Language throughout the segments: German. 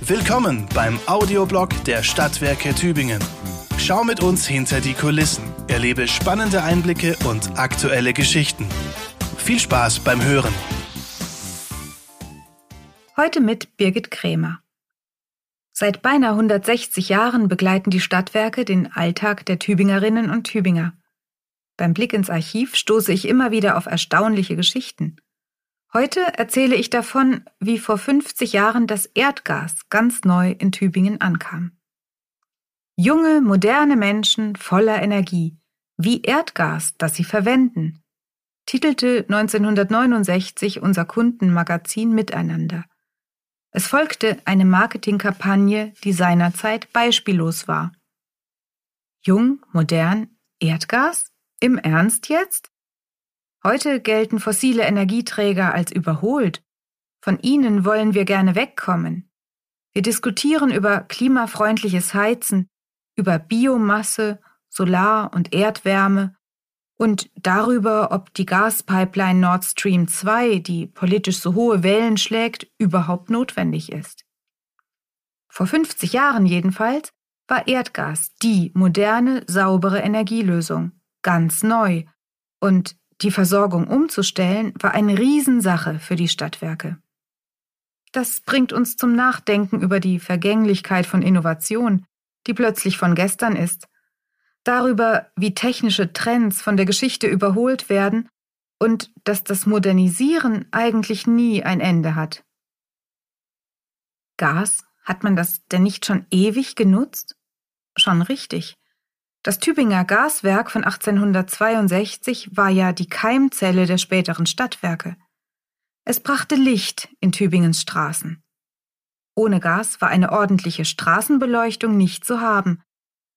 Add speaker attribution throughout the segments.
Speaker 1: Willkommen beim Audioblog der Stadtwerke Tübingen. Schau mit uns hinter die Kulissen, erlebe spannende Einblicke und aktuelle Geschichten. Viel Spaß beim Hören.
Speaker 2: Heute mit Birgit Krämer. Seit beinahe 160 Jahren begleiten die Stadtwerke den Alltag der Tübingerinnen und Tübinger. Beim Blick ins Archiv stoße ich immer wieder auf erstaunliche Geschichten. Heute erzähle ich davon, wie vor 50 Jahren das Erdgas ganz neu in Tübingen ankam. Junge, moderne Menschen voller Energie, wie Erdgas, das sie verwenden, titelte 1969 unser Kundenmagazin Miteinander. Es folgte eine Marketingkampagne, die seinerzeit beispiellos war. Jung, modern, Erdgas? Im Ernst jetzt? Heute gelten fossile Energieträger als überholt. Von ihnen wollen wir gerne wegkommen. Wir diskutieren über klimafreundliches Heizen, über Biomasse, Solar- und Erdwärme und darüber, ob die Gaspipeline Nord Stream 2, die politisch so hohe Wellen schlägt, überhaupt notwendig ist. Vor 50 Jahren jedenfalls war Erdgas die moderne, saubere Energielösung, ganz neu und die Versorgung umzustellen war eine Riesensache für die Stadtwerke. Das bringt uns zum Nachdenken über die Vergänglichkeit von Innovation, die plötzlich von gestern ist, darüber, wie technische Trends von der Geschichte überholt werden und dass das Modernisieren eigentlich nie ein Ende hat. Gas, hat man das denn nicht schon ewig genutzt? Schon richtig. Das Tübinger Gaswerk von 1862 war ja die Keimzelle der späteren Stadtwerke. Es brachte Licht in Tübingens Straßen. Ohne Gas war eine ordentliche Straßenbeleuchtung nicht zu haben.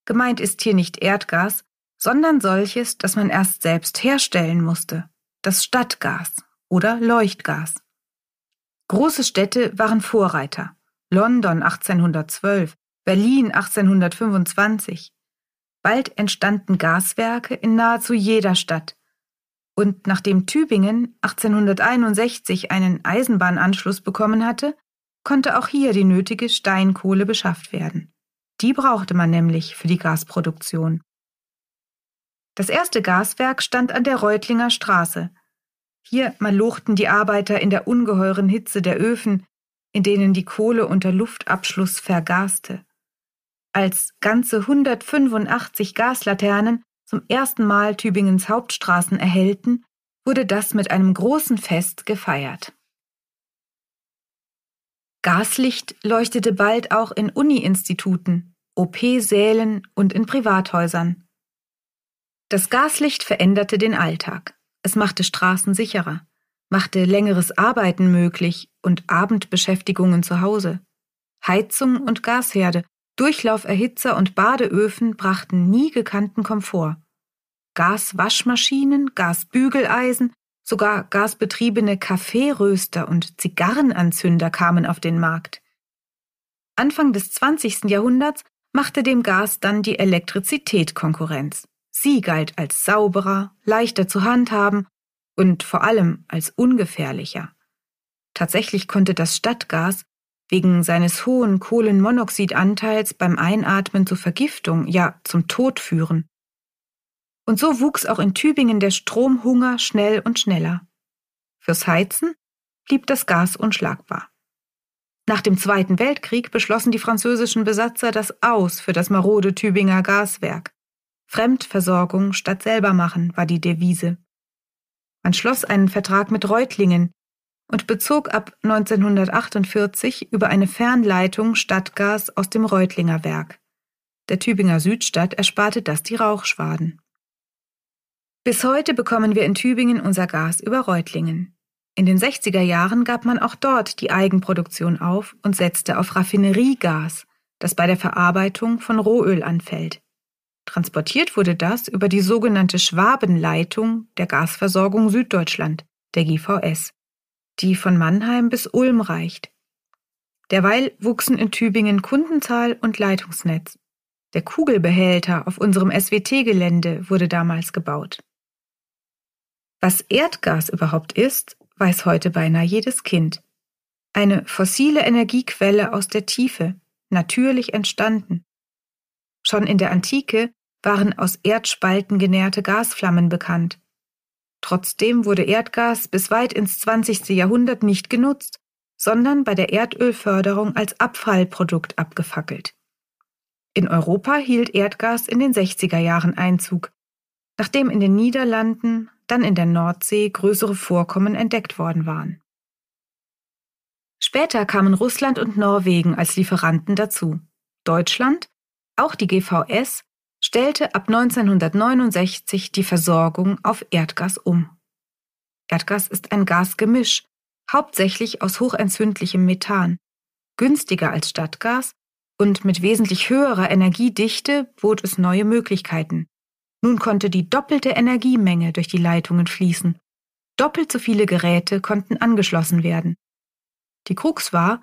Speaker 2: Gemeint ist hier nicht Erdgas, sondern solches, das man erst selbst herstellen musste, das Stadtgas oder Leuchtgas. Große Städte waren Vorreiter. London 1812, Berlin 1825, Bald entstanden Gaswerke in nahezu jeder Stadt. Und nachdem Tübingen 1861 einen Eisenbahnanschluss bekommen hatte, konnte auch hier die nötige Steinkohle beschafft werden. Die brauchte man nämlich für die Gasproduktion. Das erste Gaswerk stand an der Reutlinger Straße. Hier malochten die Arbeiter in der ungeheuren Hitze der Öfen, in denen die Kohle unter Luftabschluss vergaste als ganze 185 Gaslaternen zum ersten Mal Tübingens Hauptstraßen erhellten, wurde das mit einem großen Fest gefeiert. Gaslicht leuchtete bald auch in Uni-Instituten, OP-Sälen und in Privathäusern. Das Gaslicht veränderte den Alltag. Es machte Straßen sicherer, machte längeres Arbeiten möglich und Abendbeschäftigungen zu Hause. Heizung und Gasherde Durchlauferhitzer und Badeöfen brachten nie gekannten Komfort. Gaswaschmaschinen, Gasbügeleisen, sogar gasbetriebene Kaffeeröster und Zigarrenanzünder kamen auf den Markt. Anfang des 20. Jahrhunderts machte dem Gas dann die Elektrizität Konkurrenz. Sie galt als sauberer, leichter zu handhaben und vor allem als ungefährlicher. Tatsächlich konnte das Stadtgas wegen seines hohen Kohlenmonoxidanteils beim Einatmen zur Vergiftung, ja zum Tod führen. Und so wuchs auch in Tübingen der Stromhunger schnell und schneller. Fürs Heizen blieb das Gas unschlagbar. Nach dem Zweiten Weltkrieg beschlossen die französischen Besatzer das Aus für das marode Tübinger Gaswerk. Fremdversorgung statt selber machen war die Devise. Man schloss einen Vertrag mit Reutlingen, und bezog ab 1948 über eine Fernleitung Stadtgas aus dem Reutlinger Werk. Der Tübinger Südstadt ersparte das die Rauchschwaden. Bis heute bekommen wir in Tübingen unser Gas über Reutlingen. In den 60er Jahren gab man auch dort die Eigenproduktion auf und setzte auf Raffineriegas, das bei der Verarbeitung von Rohöl anfällt. Transportiert wurde das über die sogenannte Schwabenleitung der Gasversorgung Süddeutschland, der GVS die von Mannheim bis Ulm reicht. Derweil wuchsen in Tübingen Kundenzahl und Leitungsnetz. Der Kugelbehälter auf unserem SWT-Gelände wurde damals gebaut. Was Erdgas überhaupt ist, weiß heute beinahe jedes Kind. Eine fossile Energiequelle aus der Tiefe, natürlich entstanden. Schon in der Antike waren aus Erdspalten genährte Gasflammen bekannt. Trotzdem wurde Erdgas bis weit ins 20. Jahrhundert nicht genutzt, sondern bei der Erdölförderung als Abfallprodukt abgefackelt. In Europa hielt Erdgas in den 60er Jahren Einzug, nachdem in den Niederlanden, dann in der Nordsee größere Vorkommen entdeckt worden waren. Später kamen Russland und Norwegen als Lieferanten dazu. Deutschland, auch die GVS, stellte ab 1969 die Versorgung auf Erdgas um. Erdgas ist ein Gasgemisch, hauptsächlich aus hochentzündlichem Methan, günstiger als Stadtgas und mit wesentlich höherer Energiedichte bot es neue Möglichkeiten. Nun konnte die doppelte Energiemenge durch die Leitungen fließen. Doppelt so viele Geräte konnten angeschlossen werden. Die Krux war,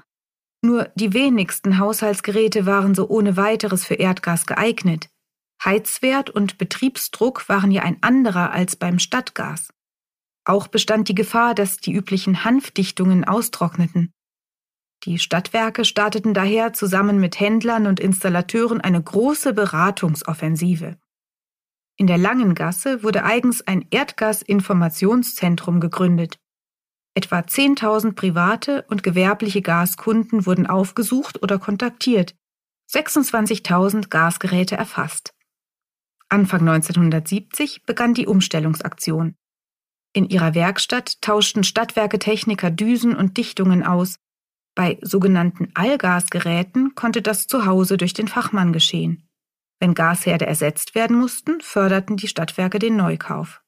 Speaker 2: nur die wenigsten Haushaltsgeräte waren so ohne weiteres für Erdgas geeignet. Heizwert und Betriebsdruck waren ja ein anderer als beim Stadtgas. Auch bestand die Gefahr, dass die üblichen Hanfdichtungen austrockneten. Die Stadtwerke starteten daher zusammen mit Händlern und Installateuren eine große Beratungsoffensive. In der Langen Gasse wurde eigens ein Erdgasinformationszentrum gegründet. Etwa 10.000 private und gewerbliche Gaskunden wurden aufgesucht oder kontaktiert, 26.000 Gasgeräte erfasst. Anfang 1970 begann die Umstellungsaktion. In ihrer Werkstatt tauschten Stadtwerke Techniker Düsen und Dichtungen aus, bei sogenannten Allgasgeräten konnte das zu Hause durch den Fachmann geschehen. Wenn Gasherde ersetzt werden mussten, förderten die Stadtwerke den Neukauf.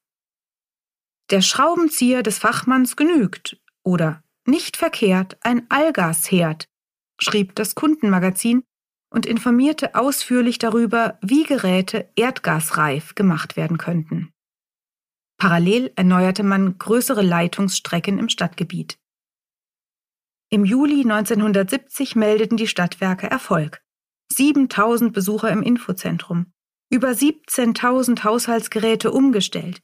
Speaker 2: Der Schraubenzieher des Fachmanns genügt oder nicht verkehrt ein Allgasherd, schrieb das Kundenmagazin und informierte ausführlich darüber, wie Geräte erdgasreif gemacht werden könnten. Parallel erneuerte man größere Leitungsstrecken im Stadtgebiet. Im Juli 1970 meldeten die Stadtwerke Erfolg. 7000 Besucher im Infozentrum, über 17.000 Haushaltsgeräte umgestellt.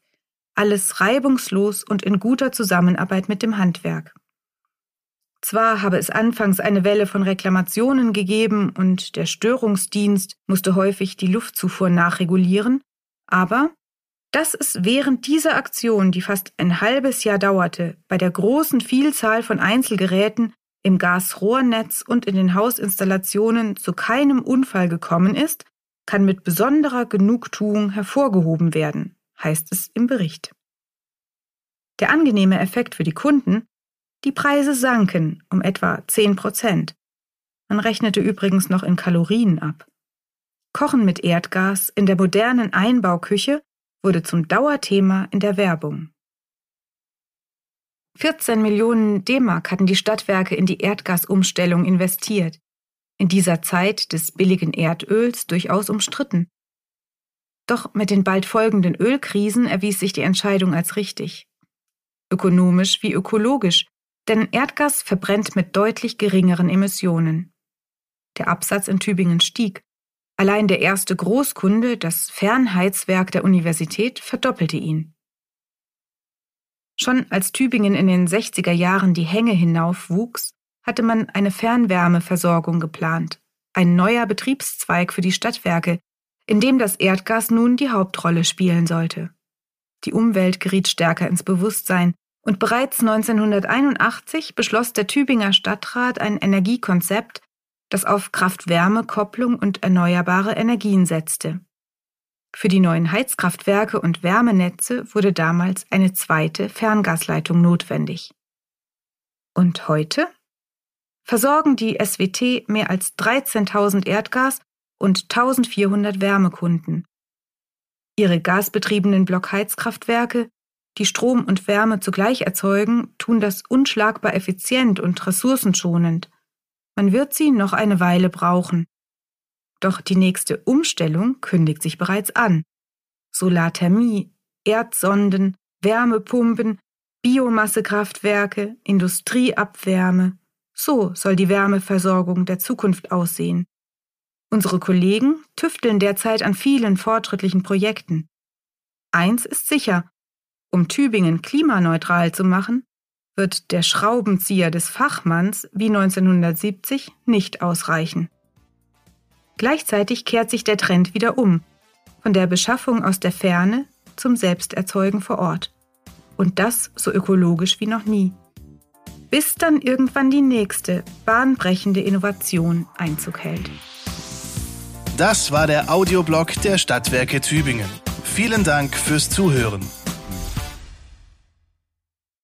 Speaker 2: Alles reibungslos und in guter Zusammenarbeit mit dem Handwerk. Zwar habe es anfangs eine Welle von Reklamationen gegeben und der Störungsdienst musste häufig die Luftzufuhr nachregulieren, aber dass es während dieser Aktion, die fast ein halbes Jahr dauerte, bei der großen Vielzahl von Einzelgeräten im Gasrohrnetz und in den Hausinstallationen zu keinem Unfall gekommen ist, kann mit besonderer Genugtuung hervorgehoben werden, heißt es im Bericht. Der angenehme Effekt für die Kunden, die Preise sanken um etwa 10 Prozent. Man rechnete übrigens noch in Kalorien ab. Kochen mit Erdgas in der modernen Einbauküche wurde zum Dauerthema in der Werbung. 14 Millionen D-Mark hatten die Stadtwerke in die Erdgasumstellung investiert. In dieser Zeit des billigen Erdöls durchaus umstritten. Doch mit den bald folgenden Ölkrisen erwies sich die Entscheidung als richtig. Ökonomisch wie ökologisch, denn Erdgas verbrennt mit deutlich geringeren Emissionen. Der Absatz in Tübingen stieg. Allein der erste Großkunde, das Fernheizwerk der Universität, verdoppelte ihn. Schon als Tübingen in den 60er Jahren die Hänge hinauf wuchs, hatte man eine Fernwärmeversorgung geplant, ein neuer Betriebszweig für die Stadtwerke, in dem das Erdgas nun die Hauptrolle spielen sollte. Die Umwelt geriet stärker ins Bewusstsein, und bereits 1981 beschloss der Tübinger Stadtrat ein Energiekonzept, das auf Kraft-Wärme-Kopplung und erneuerbare Energien setzte. Für die neuen Heizkraftwerke und Wärmenetze wurde damals eine zweite Ferngasleitung notwendig. Und heute? Versorgen die SWT mehr als 13.000 Erdgas- und 1.400 Wärmekunden. Ihre gasbetriebenen Blockheizkraftwerke, die Strom und Wärme zugleich erzeugen, tun das unschlagbar effizient und ressourcenschonend. Man wird sie noch eine Weile brauchen. Doch die nächste Umstellung kündigt sich bereits an. Solarthermie, Erdsonden, Wärmepumpen, Biomassekraftwerke, Industrieabwärme. So soll die Wärmeversorgung der Zukunft aussehen. Unsere Kollegen tüfteln derzeit an vielen fortschrittlichen Projekten. Eins ist sicher, um Tübingen klimaneutral zu machen, wird der Schraubenzieher des Fachmanns wie 1970 nicht ausreichen. Gleichzeitig kehrt sich der Trend wieder um, von der Beschaffung aus der Ferne zum Selbsterzeugen vor Ort. Und das so ökologisch wie noch nie. Bis dann irgendwann die nächste bahnbrechende Innovation Einzug hält.
Speaker 1: Das war der Audioblog der Stadtwerke Tübingen. Vielen Dank fürs Zuhören.